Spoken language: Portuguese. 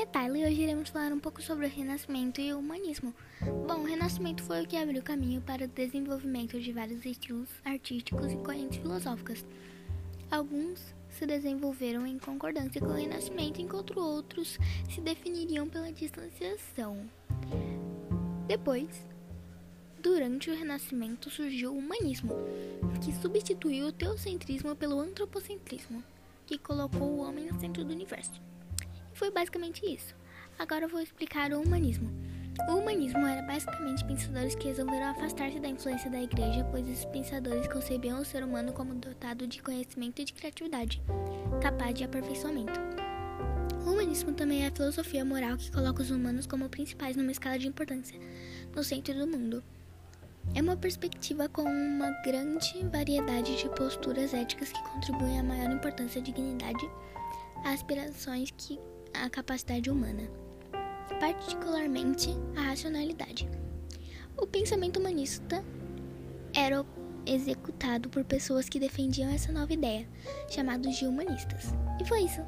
nome é Tyler e hoje iremos falar um pouco sobre o Renascimento e o humanismo. Bom, o Renascimento foi o que abriu caminho para o desenvolvimento de vários estilos artísticos e correntes filosóficas. Alguns se desenvolveram em concordância com o Renascimento, enquanto outros se definiriam pela distanciação. Depois, durante o Renascimento, surgiu o humanismo, que substituiu o teocentrismo pelo antropocentrismo, que colocou o homem no centro do universo. E foi basicamente isso. Agora eu vou explicar o humanismo. O humanismo era basicamente pensadores que resolveram afastar-se da influência da igreja, pois esses pensadores concebiam o ser humano como dotado de conhecimento e de criatividade, capaz de aperfeiçoamento. O humanismo também é a filosofia moral que coloca os humanos como principais numa escala de importância, no centro do mundo. É uma perspectiva com uma grande variedade de posturas éticas que contribuem à maior importância, dignidade, aspirações que a capacidade humana, particularmente a racionalidade. O pensamento humanista era executado por pessoas que defendiam essa nova ideia, chamados de humanistas. E foi isso.